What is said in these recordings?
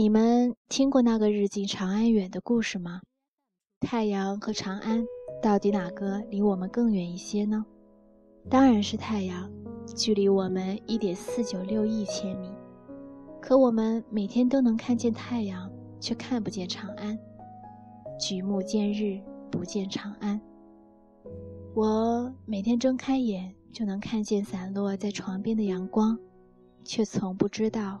你们听过那个日近长安远的故事吗？太阳和长安，到底哪个离我们更远一些呢？当然是太阳，距离我们一点四九六亿千米。可我们每天都能看见太阳，却看不见长安。举目见日，不见长安。我每天睁开眼就能看见散落在床边的阳光，却从不知道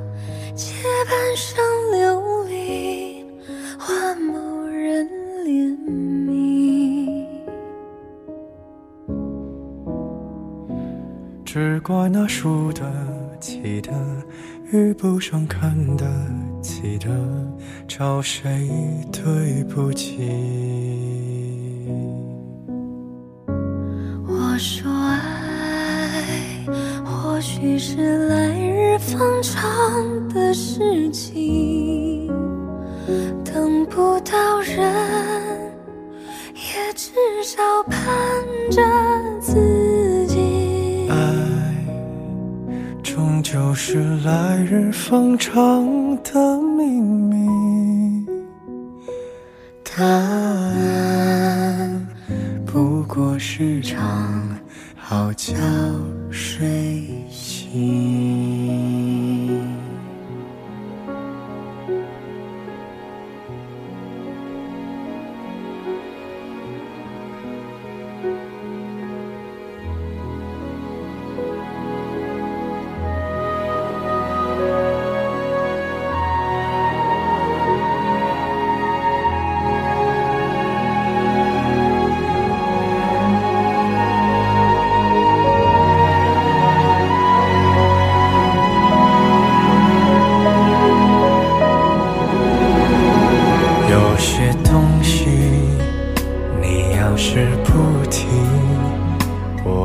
借半生流离换某人怜悯，只怪那输得起的遇不上看得起的，找谁对不起？我说爱，或许是来日方长事情，等不到人，也至少盼着自己。爱，终究是来日方长的秘密。答案，不过是场。好觉睡醒。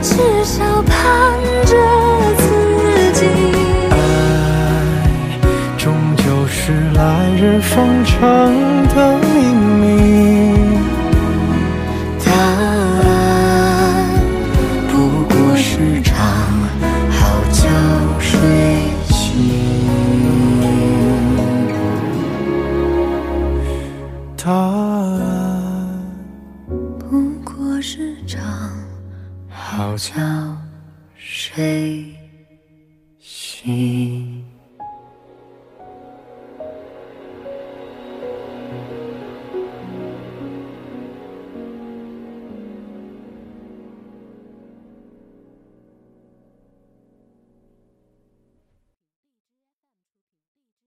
至少盼着自己爱终究是来日方长的秘密。答案不过是场好觉睡醒答案不过是场好觉睡醒